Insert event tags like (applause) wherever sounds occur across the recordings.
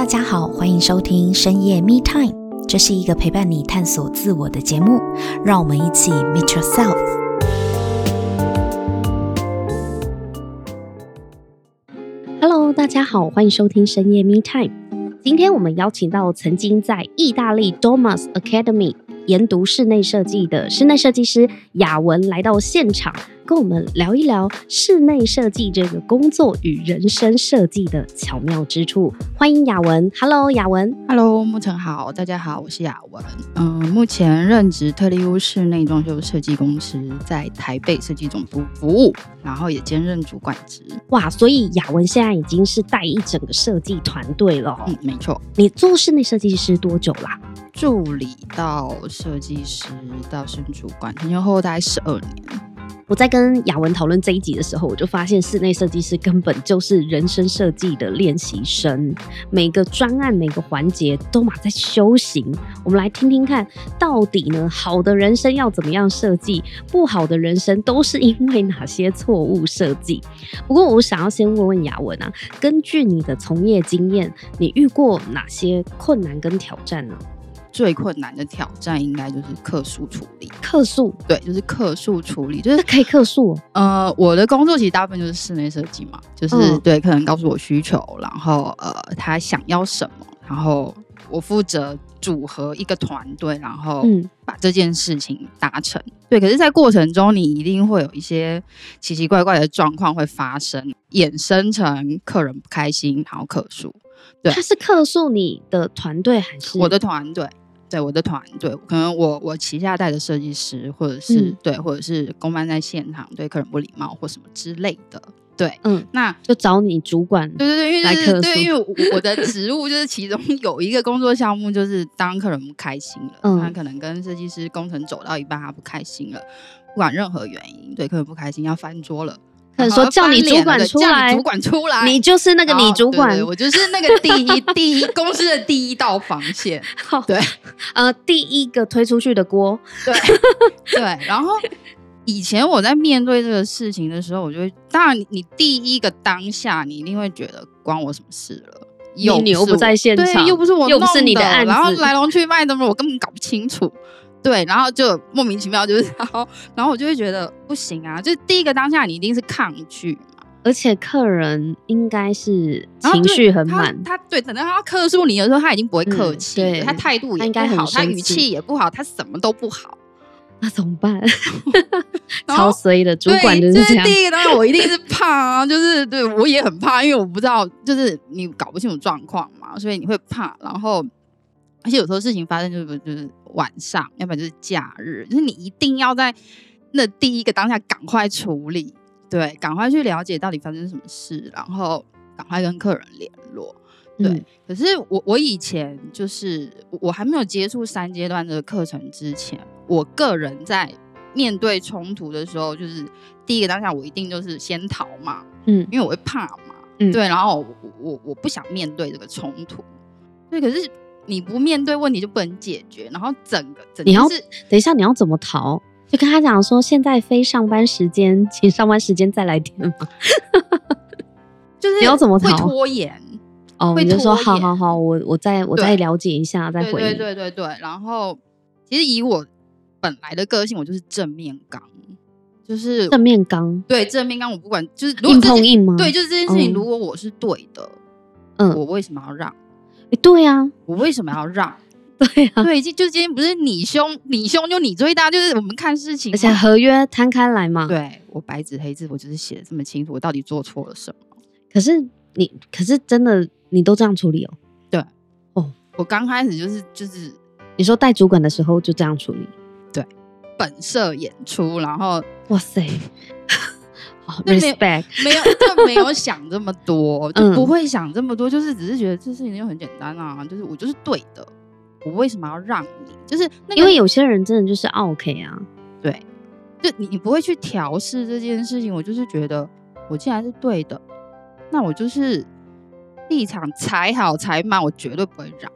大家好，欢迎收听深夜 Me Time，这是一个陪伴你探索自我的节目，让我们一起 Meet Yourself。Hello，大家好，欢迎收听深夜 Me Time。今天我们邀请到曾经在意大利 Domus Academy 研读室内设计的室内设计师雅文来到现场。跟我们聊一聊室内设计这个工作与人生设计的巧妙之处。欢迎雅文，Hello，雅文，Hello，牧尘好，大家好，我是雅文。嗯，目前任职特力屋室内装修设计公司，在台北设计总部服务，然后也兼任主管职。哇，所以雅文现在已经是带一整个设计团队了。嗯，没错。你做室内设计师多久啦？助理到设计师到升主管，前前后后大概十二年。我在跟雅文讨论这一集的时候，我就发现室内设计师根本就是人生设计的练习生，每个专案每个环节都马在修行。我们来听听看，到底呢，好的人生要怎么样设计，不好的人生都是因为哪些错误设计？(laughs) 不过我想要先问问雅文啊，根据你的从业经验，你遇过哪些困难跟挑战呢？最困难的挑战应该就是客诉处理。客诉，对，就是客诉处理，就是可以客诉。呃，我的工作其实大部分就是室内设计嘛，就是、嗯、对客人告诉我需求，然后呃，他想要什么，然后我负责组合一个团队，然后把这件事情达成。嗯、对，可是，在过程中你一定会有一些奇奇怪怪的状况会发生，衍生成客人不开心，然后客诉。对，他是客诉你的团队还是我的团队？对我的团队，可能我我旗下带的设计师，或者是、嗯、对，或者是公班在现场对客人不礼貌或什么之类的，对，嗯，那就找你主管，对对对，因为、就是，对，因为我的职务就是其中有一个工作项目，就是当客人不开心了，嗯，他可能跟设计师工程走到一半，他不开心了，不管任何原因，对客人不开心要翻桌了。说叫你主管出来，主管出来，你就是那个你主管，对对对，我就是那个第一 (laughs) 第一公司的第一道防线。(laughs) 对，呃，第一个推出去的锅，对对。然后以前我在面对这个事情的时候，我就会，当然你第一个当下，你一定会觉得关我什么事了？又你又不在现场，又不是我，又不是你的案子，然后来龙去脉的我根本搞不清楚。对，然后就莫名其妙，就是然后，然后我就会觉得不行啊！就是第一个当下，你一定是抗拒嘛，而且客人应该是情绪很满，他对，等到他客诉你的时候，他已经不会客气，嗯、对他态度也不好，他语气也不好，他什么都不好，那怎么办？(laughs) 超衰的主管就是这样。就是、第一个当然我一定是怕啊，就是对我也很怕，因为我不知道，就是你搞不清楚状况嘛，所以你会怕，然后。而且有时候事情发生就是就是晚上，要不然就是假日，就是你一定要在那第一个当下赶快处理，对，赶快去了解到底发生什么事，然后赶快跟客人联络，对。嗯、可是我我以前就是我还没有接触三阶段的课程之前，我个人在面对冲突的时候，就是第一个当下我一定就是先逃嘛，嗯，因为我会怕嘛，嗯，对，然后我我我不想面对这个冲突，对，可是。你不面对问题就不能解决，然后整个整个是，你要等一下你要怎么逃？就跟他讲说，现在非上班时间，请上班时间再来电嘛。就是你要怎么逃？会拖延哦，你就说好好好，我我再我再了解一下再回。对对对对，然后其实以我本来的个性，我就是正面刚，就是正面刚。对正面刚，我不管就是硬碰硬吗？对，就是这件事情，如果我是对的，嗯，我为什么要让？欸、对呀、啊，我为什么要让？(laughs) 对呀、啊，对，就今天不是你凶，你凶就你最大，就是我们看事情，而且合约摊开来嘛。对，我白纸黑字，我就是写的这么清楚，我到底做错了什么？可是你，可是真的，你都这样处理哦？对，哦，我刚开始就是就是，你说带主管的时候就这样处理？对，本色演出，然后哇塞。Respect 没有就 (laughs) 没有想这么多，就不会想这么多，就是只是觉得这事情就很简单啊，就是我就是对的，我为什么要让你？就是那个，因为有些人真的就是 OK 啊，对，就你你不会去调试这件事情，我就是觉得我既然是对的，那我就是立场踩好踩满，我绝对不会让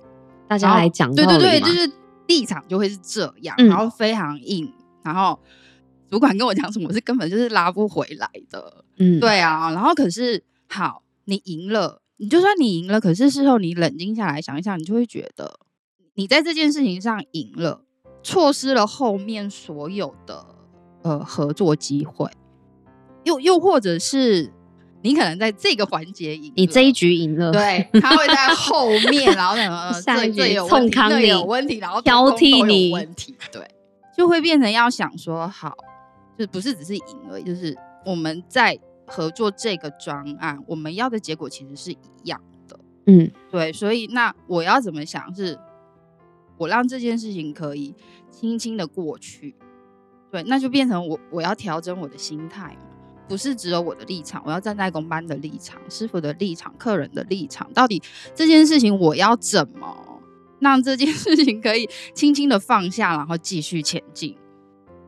大家来讲，对对对，就是立场就会是这样，然后非常硬，然后。主管跟我讲什么，我是根本就是拉不回来的。嗯，对啊。然后可是好，你赢了，你就算你赢了，可是事后你冷静下来想一想，你就会觉得你在这件事情上赢了，错失了后面所有的呃合作机会，又又或者是你可能在这个环节赢，你这一局赢了，对，(laughs) 他会在后面，然后什么 (laughs) 下一局有问题，那有问题，然后挑剔你问题，对，就会变成要想说好，就不是只是赢而已，就是我们在。合作这个专案，我们要的结果其实是一样的。嗯，对，所以那我要怎么想是，我让这件事情可以轻轻的过去。对，那就变成我我要调整我的心态嘛，不是只有我的立场，我要站在工班的立场、师傅的立场、客人的立场，到底这件事情我要怎么让这件事情可以轻轻的放下，然后继续前进？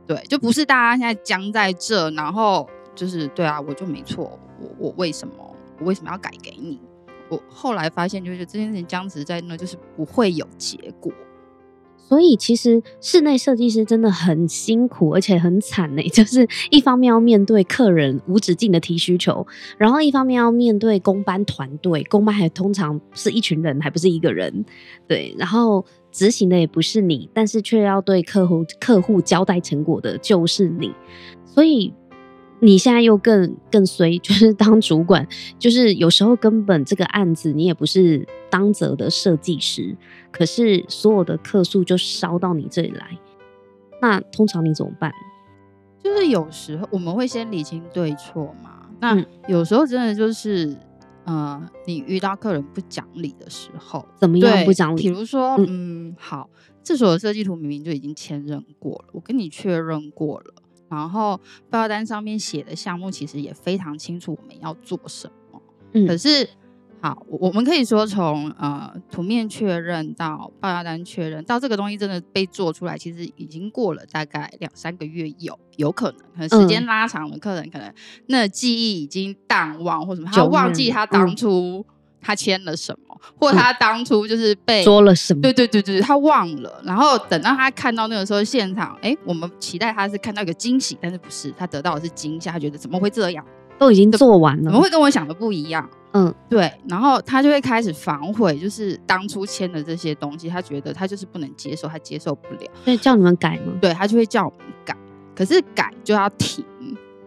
对，就不是大家现在僵在这，然后。就是对啊，我就没错，我我为什么我为什么要改给你？我后来发现，就是这件事情僵持在那，就是不会有结果。所以其实室内设计师真的很辛苦，而且很惨呢。(laughs) 就是一方面要面对客人无止境的提需求，然后一方面要面对工班团队，工班还通常是一群人，还不是一个人。对，然后执行的也不是你，但是却要对客户客户交代成果的就是你，所以。你现在又更更衰，(laughs) 就是当主管，就是有时候根本这个案子你也不是当责的设计师，可是所有的客诉就烧到你这里来，那通常你怎么办？就是有时候我们会先理清对错嘛，那有时候真的就是，嗯、呃，你遇到客人不讲理的时候，怎么样不讲理？比如说，嗯，嗯好，这所有设计图明明就已经签认过了，我跟你确认过了。然后报价单上面写的项目其实也非常清楚，我们要做什么。嗯，可是好，我们可以说从呃图面确认到报价单确认到这个东西真的被做出来，其实已经过了大概两三个月有有可能，可能时间拉长了，客人可能那记忆已经淡忘或什么，他忘记他当初他签了什么。或他当初就是被说了什么？对对对对，他忘了。然后等到他看到那个时候现场，哎，我们期待他是看到一个惊喜，但是不是，他得到的是惊吓，他觉得怎么会这样？都已经做完了，怎么会跟我想的不一样？嗯，对。然后他就会开始反悔，就是当初签的这些东西，他觉得他就是不能接受，他接受不了。所以叫你们改吗？对，他就会叫我们改，可是改就要停。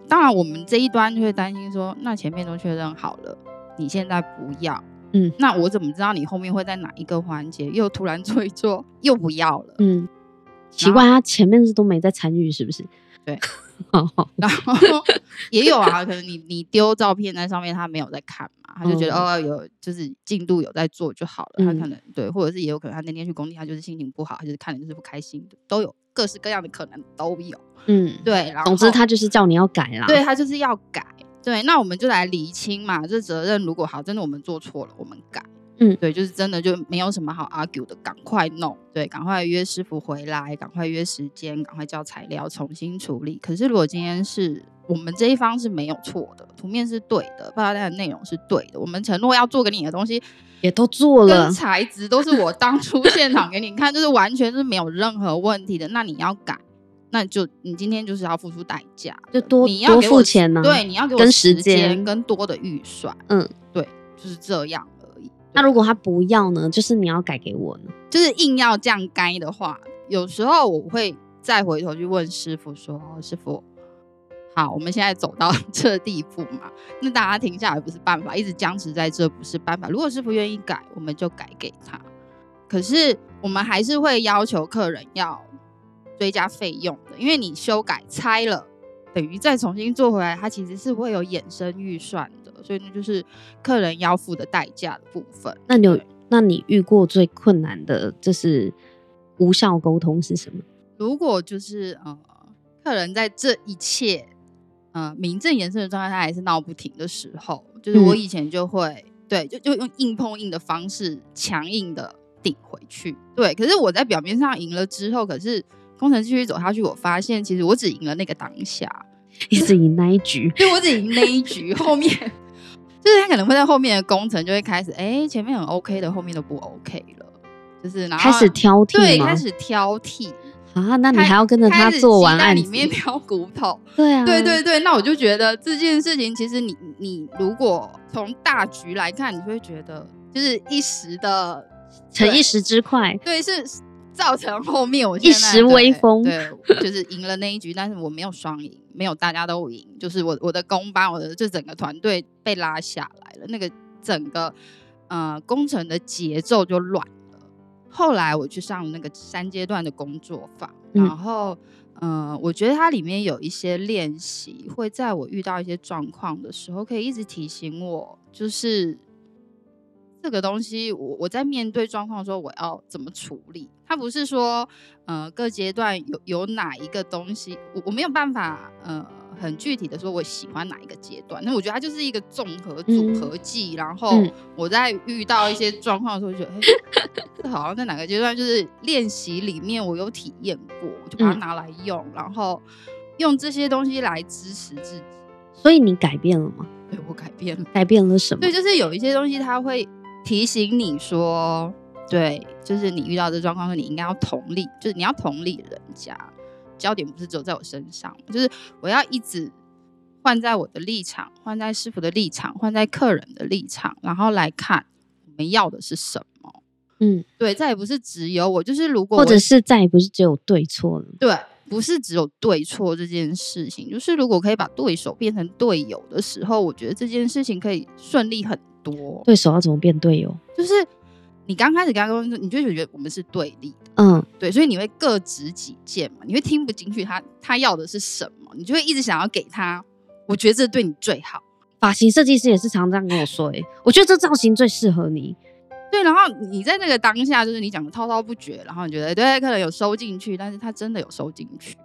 当然，我们这一端就会担心说，那前面都确认好了，你现在不要。嗯，那我怎么知道你后面会在哪一个环节又突然做一做又不要了？嗯，奇怪，他前面是都没在参与，是不是？对，(laughs) 然后也有啊，可能你你丢照片在上面，他没有在看嘛，他就觉得哦，哦有就是进度有在做就好了，嗯、他可能对，或者是也有可能他那天去工地，他就是心情不好，他就是看的就是不开心的，都有各式各样的可能都有。嗯，对，然后总之他就是叫你要改啦，对他就是要改。对，那我们就来厘清嘛。这责任如果好，真的我们做错了，我们改。嗯，对，就是真的就没有什么好 argue 的，赶快弄。对，赶快约师傅回来，赶快约时间，赶快叫材料，重新处理。可是如果今天是我们这一方是没有错的，图面是对的，报价单的内容是对的，我们承诺要做给你的东西也都做了，跟材质都是我当初现场给你看，就是完全是没有任何问题的。那你要改。那就你今天就是要付出代价，就多你要付钱呢、啊？对，你要给我时间跟多的预算。嗯，对，就是这样。那如果他不要呢？就是你要改给我呢？就是硬要这样改的话，有时候我会再回头去问师傅说：“师傅，好，我们现在走到 (laughs) 这地步嘛？那大家停下来不是办法，一直僵持在这不是办法。如果师傅愿意改，我们就改给他。可是我们还是会要求客人要。”追加费用的，因为你修改拆了，等于再重新做回来，它其实是会有衍生预算的，所以那就是客人要付的代价的部分。那你有，那你遇过最困难的就是无效沟通是什么？如果就是呃，客人在这一切呃名正言顺的状态，下还是闹不停的时候，就是我以前就会、嗯、对，就就用硬碰硬的方式强硬的顶回去。对，可是我在表面上赢了之后，可是。工程继续走下去，我发现其实我只赢了那个当下，你只赢那一局，对，我只赢那一局。(laughs) 后面就是他可能会在后面的工程就会开始，哎、欸，前面很 OK 的，后面都不 OK 了，就是然后开始挑剔，对，开始挑剔。啊，那你还要跟着他做完案子，里面挑骨头。对啊，对对对，那我就觉得这件事情，其实你你如果从大局来看，你会觉得就是一时的逞一时之快，对，是造成后面我一时威风，对，就是赢了那一局，但是我没有双赢，没有大家都赢，就是我我的工班，我的这整个团队被拉下来了，那个整个呃工程的节奏就乱了。后来我去上那个三阶段的工作坊，嗯、然后，嗯、呃，我觉得它里面有一些练习，会在我遇到一些状况的时候，可以一直提醒我，就是这个东西我，我我在面对状况的时候，我要怎么处理？它不是说，呃，各阶段有有哪一个东西，我我没有办法，呃。很具体的说，我喜欢哪一个阶段？那我觉得它就是一个综合组合技。嗯、然后我在遇到一些状况的时候，就觉得，(laughs) 哎、这，好像在哪个阶段，就是练习里面我有体验过，我就把它拿来用，嗯、然后用这些东西来支持自己。所以你改变了吗？对，我改变了。改变了什么？对，就是有一些东西，它会提醒你说，对，就是你遇到这状况你应该要同理，就是你要同理人家。焦点不是只有在我身上，就是我要一直换在我的立场，换在师傅的立场，换在客人的立场，然后来看我们要的是什么。嗯，对，再也不是只有我，就是如果或者是再也不是只有对错了。对，不是只有对错这件事情，就是如果可以把对手变成队友的时候，我觉得这件事情可以顺利很多。对手要怎么变队友？就是。你刚开始跟他沟通，你就觉得我们是对立的，嗯，对，所以你会各执己见嘛，你会听不进去他他要的是什么，你就会一直想要给他，我觉得这对你最好。发型设计师也是常常这样跟我说，哎，我觉得这造型最适合你。对，然后你在那个当下，就是你讲的滔滔不绝，然后你觉得对，可能有收进去，但是他真的有收进去，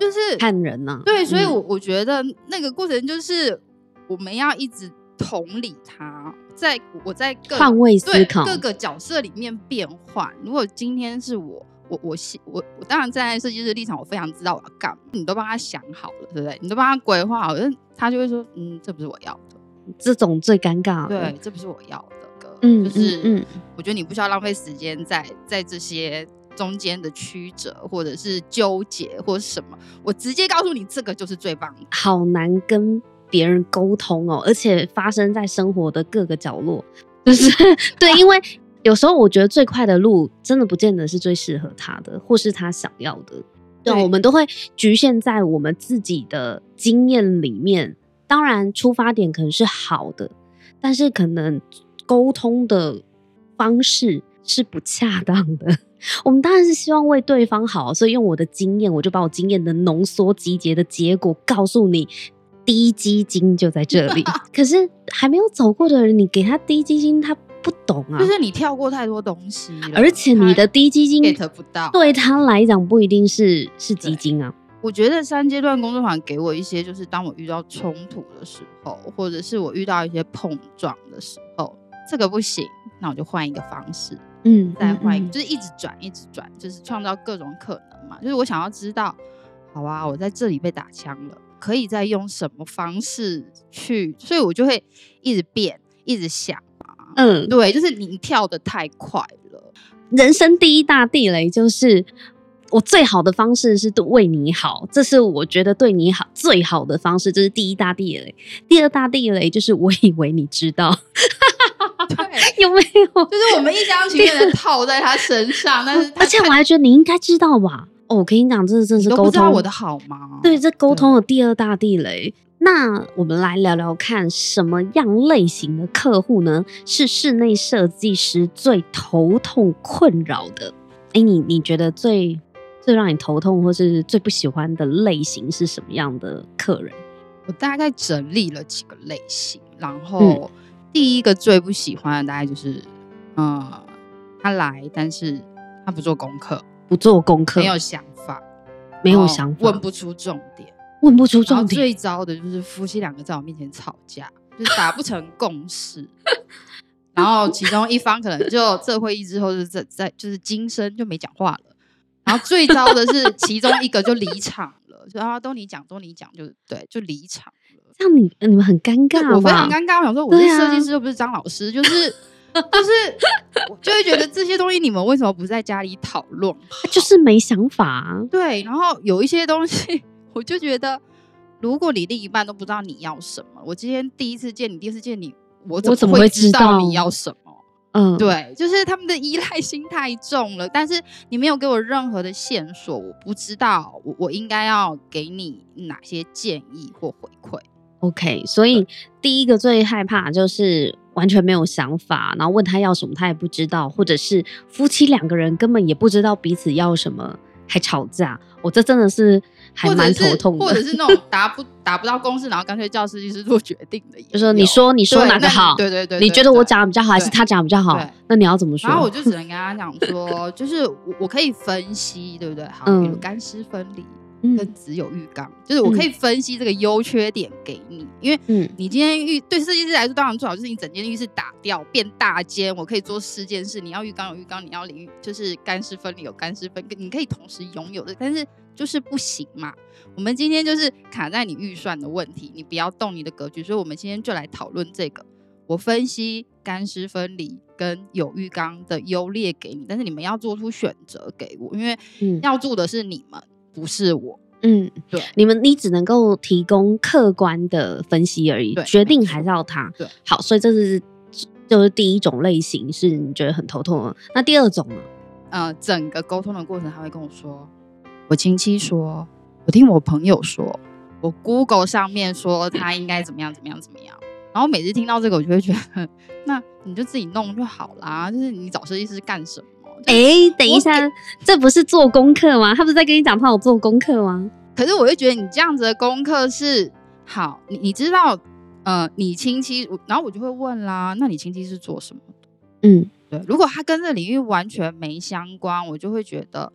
就是看人呢、啊。对，所以我我觉得那个过程就是我们要一直同理他。在我在换位思考，各个角色里面变换。如果今天是我，我我我我当然站在设计师立场，我非常知道我要干嘛。你都帮他想好了，对不对？你都帮他规划好了，他就会说，嗯，这不是我要的。这种最尴尬。对，这不是我要的歌。嗯，就是嗯，我觉得你不需要浪费时间在在这些中间的曲折，或者是纠结，或者是什么。我直接告诉你，这个就是最棒的。好难跟。别人沟通哦，而且发生在生活的各个角落，(laughs) 就是对，因为有时候我觉得最快的路，真的不见得是最适合他的，或是他想要的。对，我们都会局限在我们自己的经验里面。当然，出发点可能是好的，但是可能沟通的方式是不恰当的。(laughs) 我们当然是希望为对方好，所以用我的经验，我就把我经验的浓缩集结的结果告诉你。滴鸡精就在这里，(laughs) 可是还没有走过的人，你给他低基金，他不懂啊。就是你跳过太多东西，而且你的低基金 get 不到，对他来讲不一定是是基金啊。我觉得三阶段工作坊给我一些，就是当我遇到冲突的时候，或者是我遇到一些碰撞的时候，这个不行，那我就换一个方式，嗯，再换一个，就是一直转，一直转，就是创造各种可能嘛。就是我想要知道，好啊，我在这里被打枪了。可以再用什么方式去？所以我就会一直变，一直想啊。嗯，对，就是你跳的太快了。人生第一大地雷就是，我最好的方式是为你好，这是我觉得对你好最好的方式，这是第一大地雷。第二大地雷就是我以为你知道，对，有没有？就是我们一厢情愿的套在他身上，但是而且我还觉得你应该知道吧。哦，我跟你讲，这是这是沟通，不知道我的好吗？对，这沟通的第二大地雷。那我们来聊聊看，什么样类型的客户呢？是室内设计师最头痛困扰的？哎，你你觉得最最让你头痛，或是最不喜欢的类型是什么样的客人？我大概整理了几个类型，然后第一个最不喜欢的大概就是，嗯，呃，他来，但是他不做功课。不做功课，没有想法，没有想法，问不出重点，问不出重点。最糟的就是夫妻两个在我面前吵架，就是达不成共识，(laughs) 然后其中一方可能就这会议之后就在在就是今生就没讲话了。然后最糟的是 (laughs) 其中一个就离场了，就啊都你讲都你讲，就对就离场了。这样你你们很尴尬吗？我非常尴尬，我想说我是设计师又不是张老师，就是就是我就会觉得这些东西你们为什么不在家里讨论？(laughs) 就是没想法啊。对，然后有一些东西，我就觉得，如果你另一半都不知道你要什么，我今天第一次见你，第一次见你，我怎么会知道你要什么？嗯，对，就是他们的依赖心太重了，但是你没有给我任何的线索，我不知道我我应该要给你哪些建议或回馈。OK，所以第一个最害怕就是完全没有想法，然后问他要什么他也不知道，或者是夫妻两个人根本也不知道彼此要什么。还吵架，我这真的是还蛮头痛的，或者是那种达不达不到共识，然后干脆叫设计师做决定的。就说你说你说哪个好？对对对，你觉得我讲的比较好，还是他讲的比较好？那你要怎么说？然后我就只能跟他讲说，就是我我可以分析，对不对？好，比如干湿分离。跟只有浴缸，就是我可以分析这个优缺点给你，因为你今天浴对设计师来说当然最好就是你整间浴室打掉变大间，我可以做四件事，你要浴缸有浴缸，你要淋浴就是干湿分离有干湿分，你可以同时拥有的，但是就是不行嘛。我们今天就是卡在你预算的问题，你不要动你的格局，所以我们今天就来讨论这个。我分析干湿分离跟有浴缸的优劣给你，但是你们要做出选择给我，因为要住的是你们。不是我，嗯，对，你们你只能够提供客观的分析而已，决定还是要他。对，好，所以这是就是第一种类型，是你觉得很头痛的。那第二种呢？呃，整个沟通的过程，他会跟我说，我亲戚说，我听我朋友说，我 Google 上面说他应该怎么样怎么样怎么样。然后每次听到这个，我就会觉得，(laughs) 那你就自己弄就好啦，就是你找设计师干什么？哎、欸，等一下，这不是做功课吗？他不是在跟你讲他有做功课吗？可是我就觉得你这样子的功课是好，你你知道，呃，你亲戚，然后我就会问啦，那你亲戚是做什么的？嗯，对，如果他跟这领域完全没相关，我就会觉得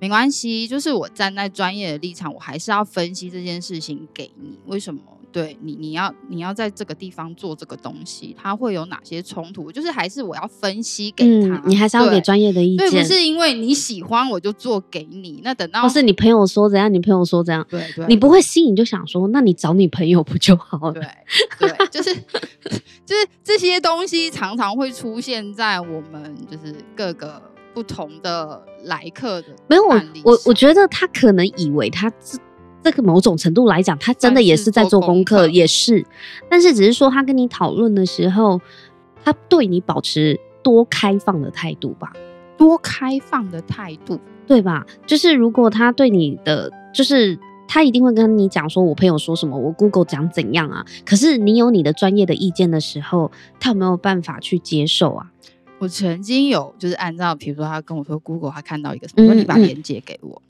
没关系，就是我站在专业的立场，我还是要分析这件事情给你，为什么？对你，你要你要在这个地方做这个东西，它会有哪些冲突？就是还是我要分析给他，嗯、你还是要给专业的意见。对，不是因为你喜欢我就做给你。那等到不是你朋友说怎样，你朋友说怎样，对对，你不会心里就想说，那你找你朋友不就好了？对对，就是 (laughs) 就是这些东西常常会出现在我们就是各个不同的来客的。没有我我我觉得他可能以为他自。这个某种程度来讲，他真的也是在做功课，也是，但是只是说他跟你讨论的时候，他对你保持多开放的态度吧，多开放的态度，对吧？就是如果他对你的，就是他一定会跟你讲说，我朋友说什么，我 Google 讲怎样啊？可是你有你的专业的意见的时候，他有没有办法去接受啊？我曾经有就是按照，比如说他跟我说 Google，他看到一个什么，我说你把链接给我，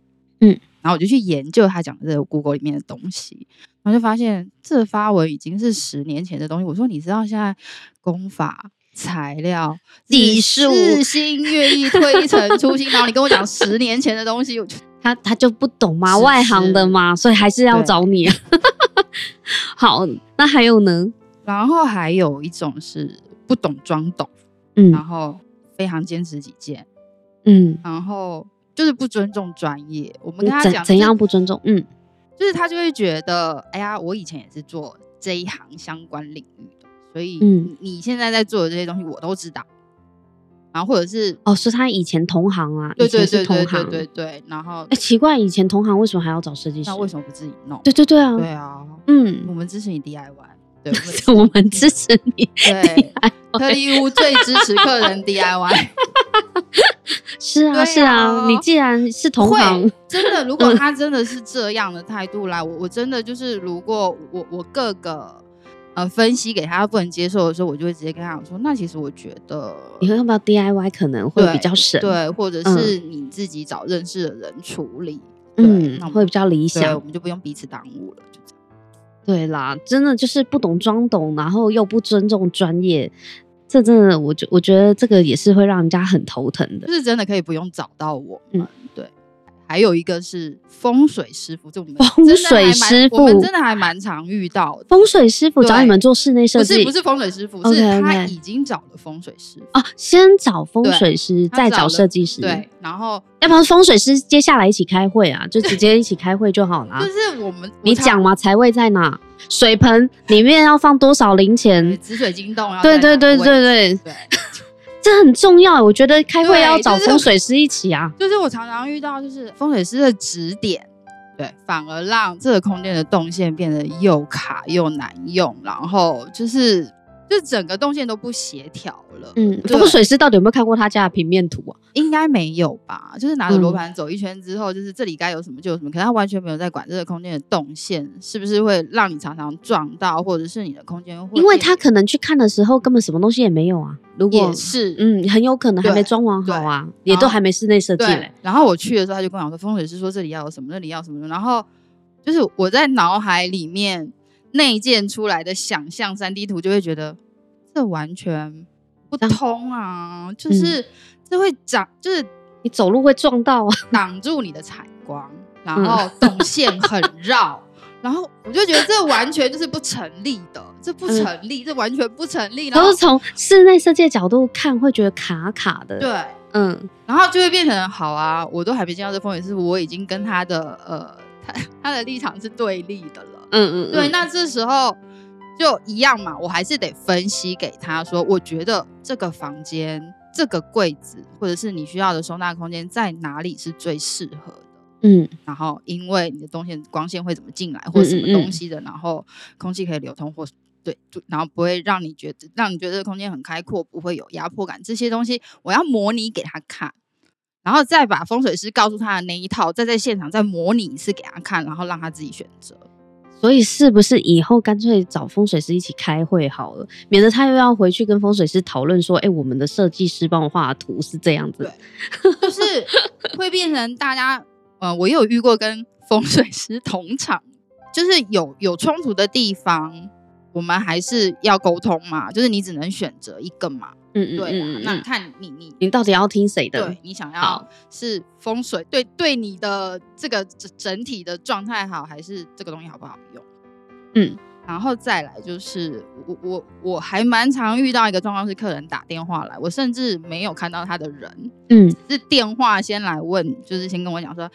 嗯。嗯然后我就去研究他讲的这个 Google 里面的东西，然后就发现这发文已经是十年前的东西。我说，你知道现在功法、材料、技术、日新月异、推陈出新，然后你跟我讲十年前的东西，我就 (laughs) 他他就不懂吗？外行的嘛，所以还是要找你。(laughs) 好，那还有呢？然后还有一种是不懂装懂，嗯，然后非常坚持己见，嗯，然后。就是不尊重专业，我们跟他讲怎样不尊重，嗯，就是他就会觉得，哎呀，我以前也是做这一行相关领域的，所以，嗯，你现在在做的这些东西我都知道，然后或者是哦，是他以前同行啊，对对对对对对对，然后，哎，奇怪，以前同行为什么还要找设计师？那为什么不自己弄？对对对啊，对啊，嗯，我们支持你 DIY。对，(laughs) 我们支持你，对，特力屋最支持客人 DIY。(laughs) 是啊，啊是啊，你既然是同行，真的，如果他真的是这样的态度来，我我真的就是，如果我我各个呃分析给他不能接受的时候，我就会直接跟他讲说，那其实我觉得你会要不要 DIY 可能会比较省，对，或者是你自己找认识的人处理，嗯，那会比较理想，我们就不用彼此耽误了。对啦，真的就是不懂装懂，然后又不尊重专业。这真的，我觉我觉得这个也是会让人家很头疼的。就是真的可以不用找到我，嗯，对。还有一个是风水师傅，就我们风水师傅，我们真的还蛮常遇到的。风水师傅找你们做室内设计，不是不是风水师傅，okay, 是他已经找了风水师哦，先找风水师，再找设计师，对，然后要不然风水师接下来一起开会啊，就直接一起开会就好了。(laughs) 就是我们你讲嘛，财位在哪？水盆里面要放多少零钱？紫水晶洞要对对对对对对。对这很重要，我觉得开会要找风水师一起啊。就是、就是我常常遇到，就是风水师的指点，对，反而让这个空间的动线变得又卡又难用，然后就是。就整个动线都不协调了。嗯，风水师到底有没有看过他家的平面图啊？应该没有吧。就是拿着罗盘走一圈之后，嗯、就是这里该有什么就有什么，可是他完全没有在管这个空间的动线是不是会让你常常撞到，或者是你的空间会。因为他可能去看的时候根本什么东西也没有啊。如果是，嗯，很有可能还没装潢好啊，也都还没室内设计嘞。然后我去的时候，他就跟我说，风水师说这里要有什么，那里要什么。然后就是我在脑海里面内建出来的想象三 D 图，就会觉得。这完全不通啊！就是这会长，就是你走路会撞到啊，挡住你的采光，然后动线很绕，(laughs) 然后我就觉得这完全就是不成立的，这不成立，这完全不成立。然后从室内设计的角度看，会觉得卡卡的。对，嗯，然后就会变成好啊，我都还没见到这风雨，是，我已经跟他的呃，他 (laughs) 他的立场是对立的了。嗯嗯，对，那这时候。就一样嘛，我还是得分析给他说，我觉得这个房间、这个柜子，或者是你需要的收纳空间在哪里是最适合的。嗯，然后因为你的东西光线会怎么进来，或者什么东西的，嗯嗯嗯，然后空气可以流通，或对，就然后不会让你觉得让你觉得空间很开阔，不会有压迫感。这些东西我要模拟给他看，然后再把风水师告诉他的那一套，再在现场再模拟一次给他看，然后让他自己选择。所以是不是以后干脆找风水师一起开会好了，免得他又要回去跟风水师讨论说，哎、我们的设计师帮我画图是这样子，就是会变成大家，呃，我有遇过跟风水师同场，就是有有冲突的地方，我们还是要沟通嘛，就是你只能选择一个嘛。嗯，对啊，那看你你你到底要听谁的？对，你想要是风水对对你的这个整整体的状态好，还是这个东西好不好用？嗯，然后再来就是我我我还蛮常遇到一个状况是客人打电话来，我甚至没有看到他的人，嗯，是电话先来问，就是先跟我讲说，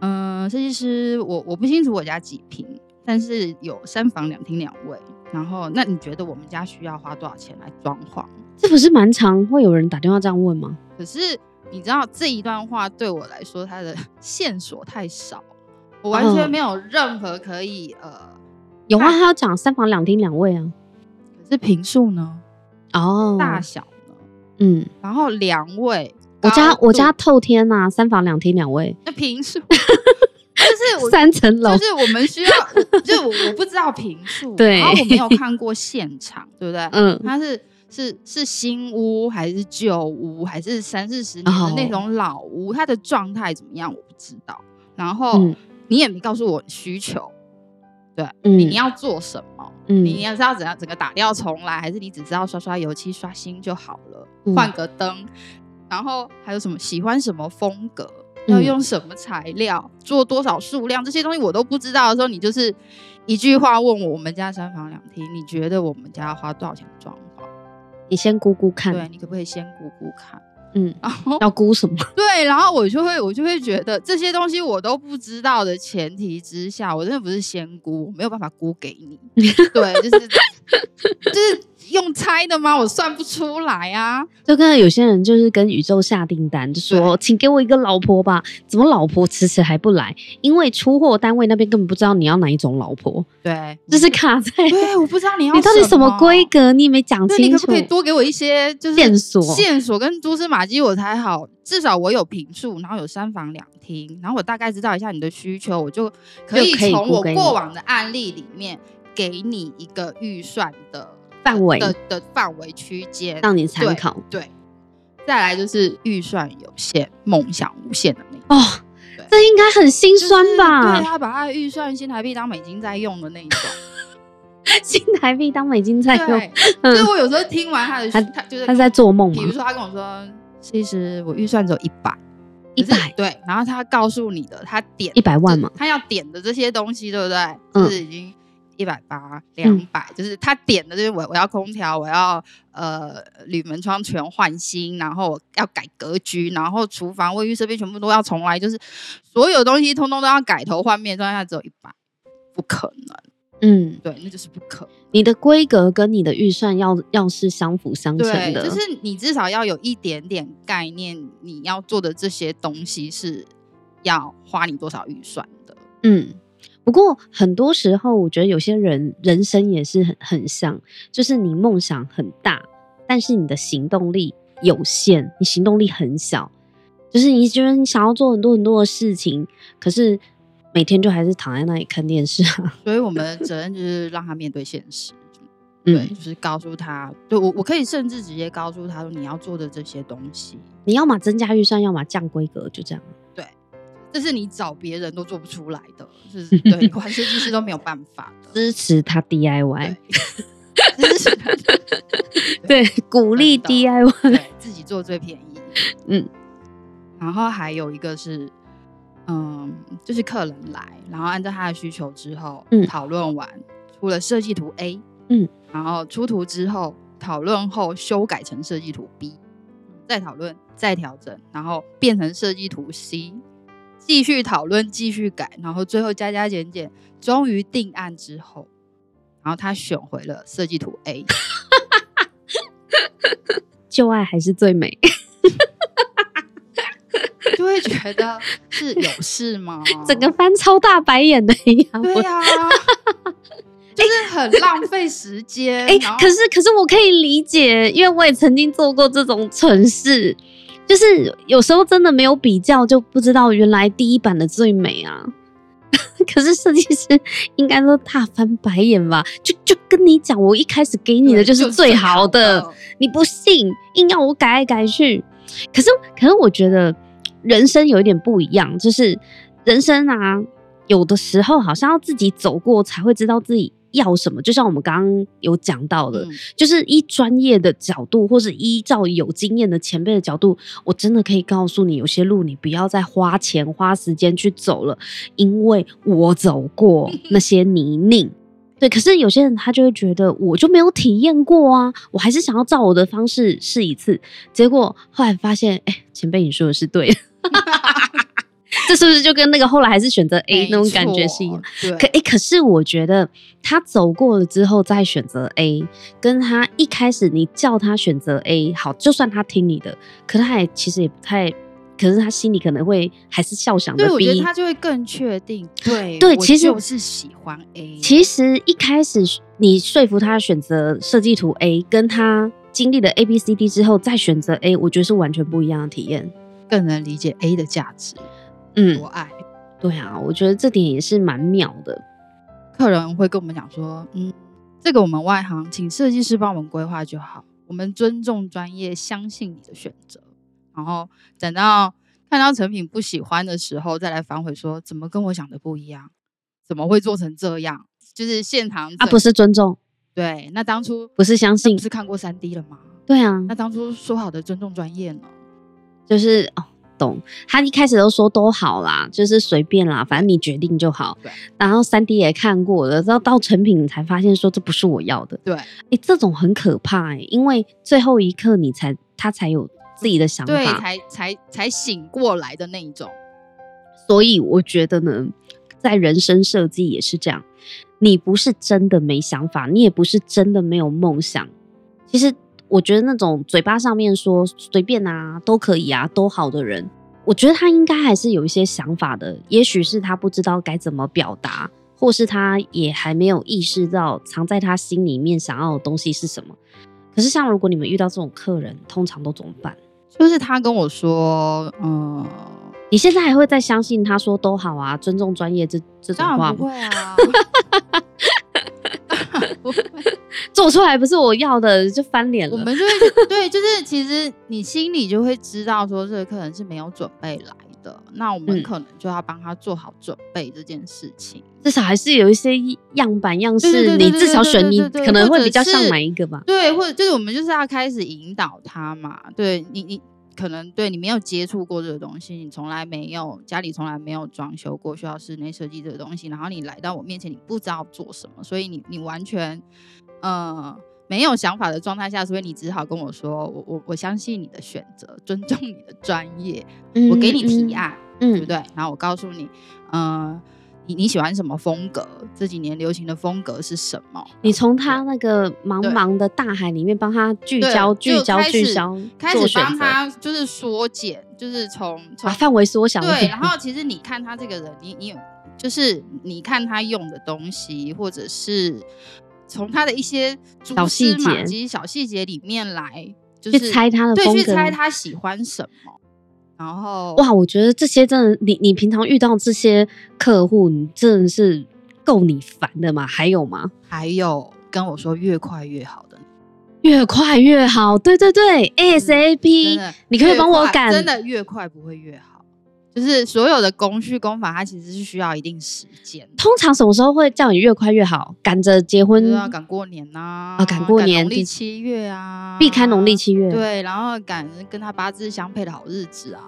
嗯、呃，设计师，我我不清楚我家几平，但是有三房两厅两卫，然后那你觉得我们家需要花多少钱来装潢？这不是蛮常会有人打电话这样问吗？可是你知道这一段话对我来说，它的线索太少，我完全没有任何可以、哦、呃，有话他要讲三房两厅两卫啊，可是平数呢？哦，大小呢？嗯，然后两卫，我家我家透天呐、啊，三房两厅两卫，那平数 (laughs) 就是我三层楼，就是我们需要，(laughs) 就是我我不知道平数，对，然后我没有看过现场，对不对？嗯，它是。是是新屋还是旧屋，还是三四十年的那种老屋？Oh. 它的状态怎么样？我不知道。然后、嗯、你也没告诉我需求，对，嗯、你要做什么？嗯、你要知道怎样整个打掉重来，还是你只知道刷刷油漆刷新就好了？换、嗯、个灯，然后还有什么喜欢什么风格？要用什么材料？做多少数量？这些东西我都不知道的时候，你就是一句话问我：我们家三房两厅，你觉得我们家要花多少钱装？你先估估看，对，你可不可以先估估看？嗯，然后要估什么？(laughs) 对，然后我就会，我就会觉得这些东西我都不知道的前提之下，我真的不是先估，我没有办法估给你。(laughs) 对，就是就是。用猜的吗？我算不出来啊！就跟有些人就是跟宇宙下订单，就说请给我一个老婆吧。怎么老婆迟迟还不来？因为出货单位那边根本不知道你要哪一种老婆。对，就是卡在。对，我不知道你要你到底什么规格，你也没讲清楚。你可不可以多给我一些就是线索、线索跟蛛丝马迹，我才好。至少我有平数，然后有三房两厅，然后我大概知道一下你的需求，我就可以从我过往的案例里面给你一个预算的。范围的的范围区间，让你参考对。对，再来就是预算有限，梦想无限的那种哦。这应该很心酸吧？就是、对他把他的预算新台币当美金在用的那一种，(laughs) 新台币当美金在用。所以我有时候听完他的，他他就是他在做梦。比如说他跟我说，其实我预算只有一百，一百对，然后他告诉你的，他点一百万嘛，他要点的这些东西，对不对？嗯、就是已经一百八、两百，就是他点的，就是我我要空调，我要呃铝门窗全换新，然后要改格局，然后厨房卫浴设备全部都要重来，就是所有东西通通都要改头换面，状态下只有一百，不可能。嗯，对，那就是不可。你的规格跟你的预算要要是相辅相成的，就是你至少要有一点点概念，你要做的这些东西是要花你多少预算的。嗯，不过很多时候我觉得有些人人生也是很很像，就是你梦想很大，但是你的行动力有限，你行动力很小，就是你觉得你想要做很多很多的事情，可是。每天就还是躺在那里看电视啊，(laughs) 所以我们的责任就是让他面对现实，对，嗯、就是告诉他，对我我可以甚至直接告诉他说，你要做的这些东西，你要么增加预算，要么降规格，就这样。对，这是你找别人都做不出来的，就是 (laughs) 对，连设计师都没有办法的。支持他 DIY，支持他，(laughs) 对，鼓励 DIY，对，自己做最便宜。嗯，然后还有一个是。嗯，就是客人来，然后按照他的需求之后，嗯，讨论完出了设计图 A，嗯，然后出图之后讨论后修改成设计图 B，再讨论再调整，然后变成设计图 C，继续讨论继续改，然后最后加加减减，终于定案之后，然后他选回了设计图 A，(laughs) 旧爱还是最美。(laughs) 就会觉得是有事吗？整个翻超大白眼的一样。对呀、啊，(laughs) 就是很浪费时间。哎、可是可是我可以理解，因为我也曾经做过这种蠢事，就是有时候真的没有比较就不知道原来第一版的最美啊。(laughs) 可是设计师应该都大翻白眼吧？就就跟你讲，我一开始给你的就是最好的，你不信，硬要我改来改去。可是可是我觉得。人生有一点不一样，就是人生啊，有的时候好像要自己走过才会知道自己要什么。就像我们刚刚有讲到的，嗯、就是依专业的角度，或是依照有经验的前辈的角度，我真的可以告诉你，有些路你不要再花钱花时间去走了，因为我走过那些泥泞。(laughs) 对，可是有些人他就会觉得，我就没有体验过啊，我还是想要照我的方式试一次。结果后来发现，哎，前辈你说的是对的。这是不是就跟那个后来还是选择 A 那种感觉是一样？对可诶，可是我觉得他走过了之后再选择 A，跟他一开始你叫他选择 A，好，就算他听你的，可他也其实也不太，可是他心里可能会还是笑想的 B。对，我觉得他就会更确定。对对，其实我是喜欢 A。其实一开始你说服他选择设计图 A，跟他经历了 A B C D 之后再选择 A，我觉得是完全不一样的体验。更能理解 A 的价值，嗯，多爱，对啊，我觉得这点也是蛮妙的。客人会跟我们讲说，嗯，这个我们外行，请设计师帮我们规划就好，我们尊重专业，相信你的选择。然后等到看到成品不喜欢的时候，再来反悔说，怎么跟我想的不一样？怎么会做成这样？就是现场啊，不是尊重，对，那当初不是相信，不是看过三 D 了吗？对啊，那当初说好的尊重专业呢？就是哦，懂。他一开始都说都好啦，就是随便啦，反正你决定就好。对。然后三 D 也看过了，到到成品才发现说这不是我要的。对。哎、欸，这种很可怕哎、欸，因为最后一刻你才他才有自己的想法，对，才才才醒过来的那一种。所以我觉得呢，在人生设计也是这样，你不是真的没想法，你也不是真的没有梦想，其实。我觉得那种嘴巴上面说随便啊都可以啊都好的人，我觉得他应该还是有一些想法的。也许是他不知道该怎么表达，或是他也还没有意识到藏在他心里面想要的东西是什么。可是像如果你们遇到这种客人，通常都怎么办？就是他跟我说，嗯，你现在还会再相信他说都好啊，尊重专业这这种话吗？不会啊。(laughs) (laughs) 做出来不是我要的，就翻脸了。我们就会 (laughs) 对，就是其实你心里就会知道，说这个客人是没有准备来的，那我们可能就要帮他做好准备这件事情。至少还是有一些样板样式，你至少选你可能会比较像哪一个吧？对，或者就是我们就是要开始引导他嘛。对你，你可能对你没有接触过这个东西，你从来没有家里从来没有装修过，需要室内设计这个东西，然后你来到我面前，你不知道做什么，所以你你完全呃没有想法的状态下，所以你只好跟我说，我我我相信你的选择，尊重你的专业，我给你提案，嗯，对不对？然后我告诉你，嗯、呃。你你喜欢什么风格？这几年流行的风格是什么？你从他那个茫茫的大海里面帮他聚焦、聚焦、聚焦，开始帮他就是缩减，就是从把范围缩小。对，然后其实你看他这个人，你你有就是你看他用的东西，或者是从他的一些蛛丝马迹、小细节里面来，就是去猜他的风格，对，去猜他喜欢什么。然后哇，我觉得这些真的，你你平常遇到这些客户，你真的是够你烦的吗？还有吗？还有跟我说越快越好的，越快越好，对对对，ASAP，你可以帮我赶，真的越快不会越好。就是所有的工序工法，它其实是需要一定时间。通常什么时候会叫你越快越好？赶着结婚，要赶过年呐，啊，赶过年，农历七月啊，避开农历七月。对，然后赶跟他八字相配的好日子啊。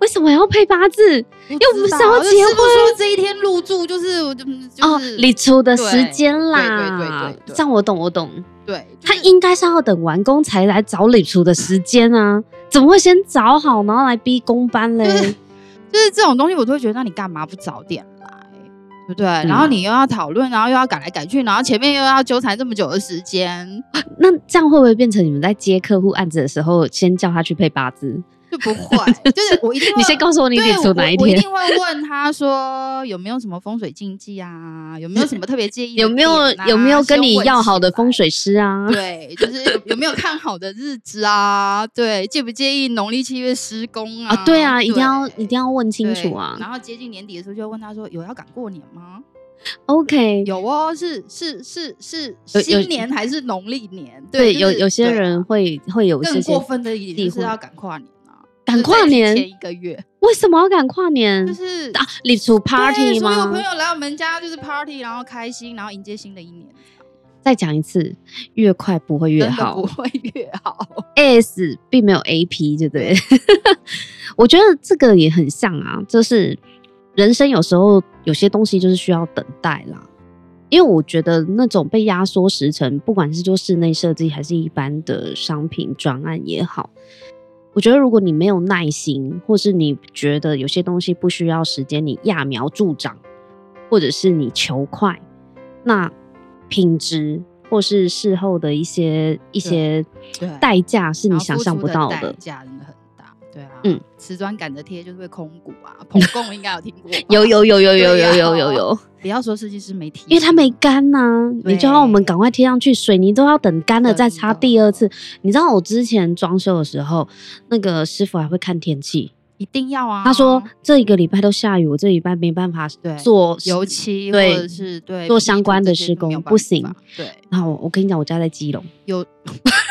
为什么要配八字？又不是要结婚？这一天入住就是我就哦，礼出的时间啦。对对对对，这样我懂我懂。对，他应该是要等完工才来找礼出的时间啊，怎么会先找好然后来逼工班嘞？就 (laughs) 是这种东西，我都会觉得，那你干嘛不早点来，对不对？嗯、然后你又要讨论，然后又要改来改去，然后前面又要纠缠这么久的时间，那这样会不会变成你们在接客户案子的时候，先叫他去配八字？就不会，就是我一定会 (laughs) 你先告诉我你得出哪一天，我一定会问他说有没有什么风水禁忌啊，有没有什么特别介意、啊，有没有有没有跟你要好的风水师啊？对，就是有，有没有看好的日子啊？对，介不介意农历七月施工啊？啊对啊，一定要一定要问清楚啊。然后接近年底的时候，就会问他说有要赶过年吗？OK，(laughs) 有哦，是是是是新年还是农历年？对，有有些人会会有更过分的，一点是要赶跨年。赶跨年前一个月，为什么要赶跨年？就是啊，你出 party 吗？所有朋友来我们家就是 party，然后开心，然后迎接新的一年。再讲一次，越快不会越好，不会越好。S 并没有 AP，对不对？(laughs) 我觉得这个也很像啊，就是人生有时候有些东西就是需要等待啦。因为我觉得那种被压缩时程，不管是做室内设计还是一般的商品专案也好。我觉得，如果你没有耐心，或是你觉得有些东西不需要时间，你揠苗助长，或者是你求快，那品质或是事后的一些一些代价是你想象不到的。对啊，嗯，瓷砖赶着贴就是会空鼓啊，(laughs) 捧供应该有听过，有有有有有有有有有，不要说设计师没贴，因为他没干呐、啊，你就要我们赶快贴上去，水泥都要等干了再擦第二次。你知道我之前装修的时候，那个师傅还会看天气，一定要啊。他说这一个礼拜都下雨，我这礼拜没办法做油漆或者是对做相关的施工，不行。对，然后我跟你讲，我家在基隆有。(laughs)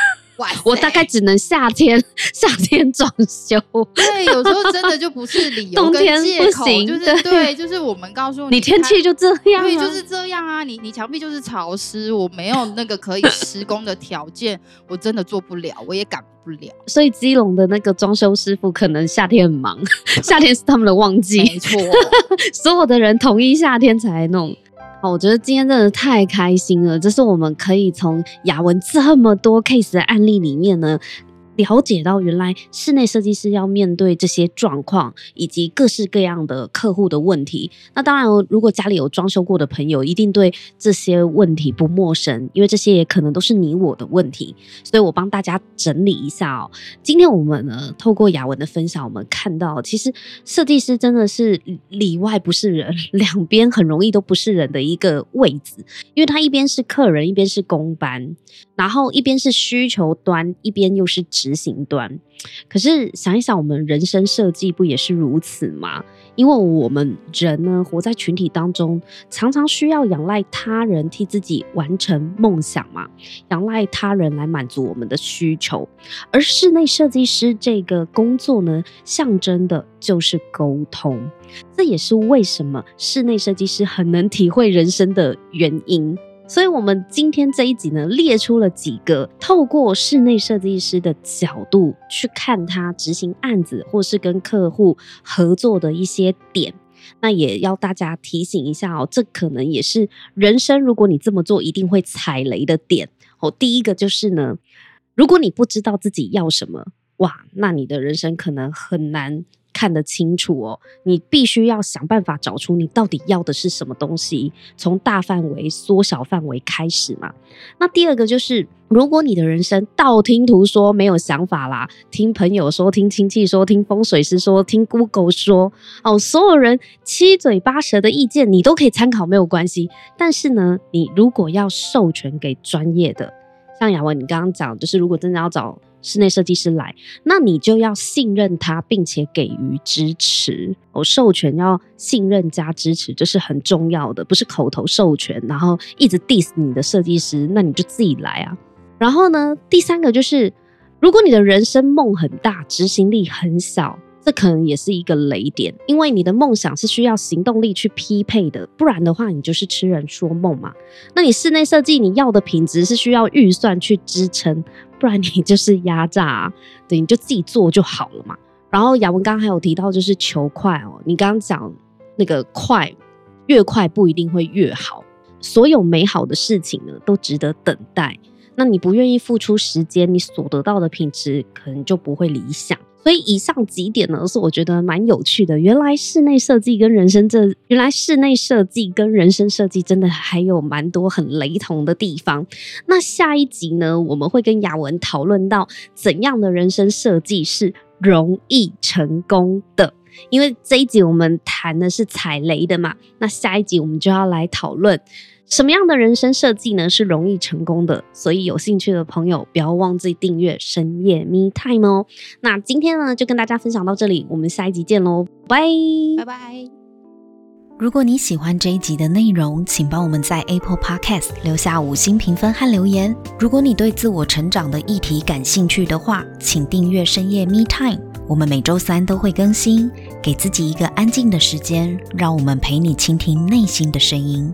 我大概只能夏天 (laughs) 夏天装修，对，有时候真的就不是理 (laughs) 由，冬天不行，就是对，就是我们告诉你，你天气就这样，对，就是这样啊，你你墙壁就是潮湿，我没有那个可以施工的条件，我真的做不了，我也赶不了。所以基隆的那个装修师傅可能夏天很忙，(laughs) 夏天是他们的旺季，没错，所有的人统一夏天才弄。哦，我觉得今天真的太开心了，这是我们可以从雅文这么多 case 的案例里面呢。了解到原来室内设计师要面对这些状况，以及各式各样的客户的问题。那当然，如果家里有装修过的朋友，一定对这些问题不陌生，因为这些也可能都是你我的问题。所以我帮大家整理一下哦。今天我们呢，透过雅文的分享，我们看到其实设计师真的是里外不是人，两边很容易都不是人的一个位置，因为他一边是客人，一边是工班，然后一边是需求端，一边又是职。执行端，可是想一想，我们人生设计不也是如此吗？因为我们人呢，活在群体当中，常常需要仰赖他人替自己完成梦想嘛，仰赖他人来满足我们的需求。而室内设计师这个工作呢，象征的就是沟通，这也是为什么室内设计师很能体会人生的原因。所以，我们今天这一集呢，列出了几个透过室内设计师的角度去看他执行案子或是跟客户合作的一些点。那也要大家提醒一下哦，这可能也是人生，如果你这么做一定会踩雷的点哦。第一个就是呢，如果你不知道自己要什么，哇，那你的人生可能很难。看得清楚哦，你必须要想办法找出你到底要的是什么东西，从大范围缩小范围开始嘛。那第二个就是，如果你的人生道听途说没有想法啦，听朋友说，听亲戚说，听风水师说，听 Google 说，哦，所有人七嘴八舌的意见你都可以参考，没有关系。但是呢，你如果要授权给专业的，像雅文你刚刚讲，就是如果真的要找。室内设计师来，那你就要信任他，并且给予支持。我授权要信任加支持，这是很重要的，不是口头授权，然后一直 diss 你的设计师，那你就自己来啊。然后呢，第三个就是，如果你的人生梦很大，执行力很小。这可能也是一个雷点，因为你的梦想是需要行动力去匹配的，不然的话，你就是痴人说梦嘛。那你室内设计你要的品质是需要预算去支撑，不然你就是压榨，对，你就自己做就好了嘛。然后雅文刚刚还有提到，就是求快哦，你刚刚讲那个快，越快不一定会越好，所有美好的事情呢，都值得等待。那你不愿意付出时间，你所得到的品质可能就不会理想。所以以上几点呢，是我觉得蛮有趣的。原来室内设计跟人生这，原来室内设计跟人生设计真的还有蛮多很雷同的地方。那下一集呢，我们会跟雅文讨论到怎样的人生设计是容易成功的。因为这一集我们谈的是踩雷的嘛，那下一集我们就要来讨论。什么样的人生设计呢，是容易成功的？所以有兴趣的朋友不要忘记订阅深夜 Me Time 哦。那今天呢，就跟大家分享到这里，我们下一集见喽，拜拜拜。如果你喜欢这一集的内容，请帮我们在 Apple Podcast 留下五星评分和留言。如果你对自我成长的议题感兴趣的话，请订阅深夜 Me Time，我们每周三都会更新。给自己一个安静的时间，让我们陪你倾听内心的声音。